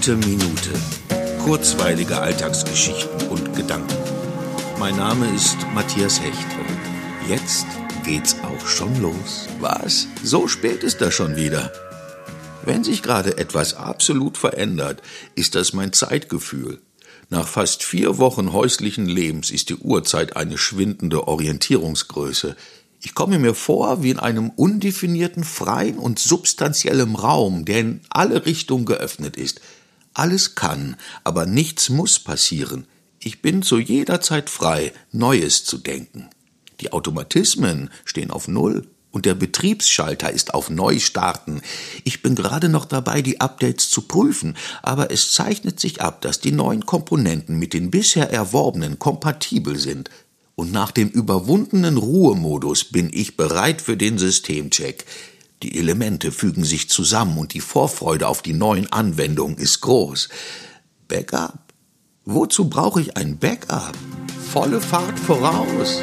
Gute Minute. Kurzweilige Alltagsgeschichten und Gedanken. Mein Name ist Matthias Hecht und jetzt geht's auch schon los. Was? So spät ist das schon wieder. Wenn sich gerade etwas absolut verändert, ist das mein Zeitgefühl. Nach fast vier Wochen häuslichen Lebens ist die Uhrzeit eine schwindende Orientierungsgröße. Ich komme mir vor wie in einem undefinierten, freien und substanziellem Raum, der in alle Richtungen geöffnet ist. Alles kann, aber nichts muss passieren. Ich bin zu jeder Zeit frei, Neues zu denken. Die Automatismen stehen auf Null und der Betriebsschalter ist auf Neustarten. Ich bin gerade noch dabei, die Updates zu prüfen, aber es zeichnet sich ab, dass die neuen Komponenten mit den bisher erworbenen kompatibel sind und nach dem überwundenen Ruhemodus bin ich bereit für den Systemcheck. Die Elemente fügen sich zusammen und die Vorfreude auf die neuen Anwendungen ist groß. Backup? Wozu brauche ich ein Backup? Volle Fahrt voraus.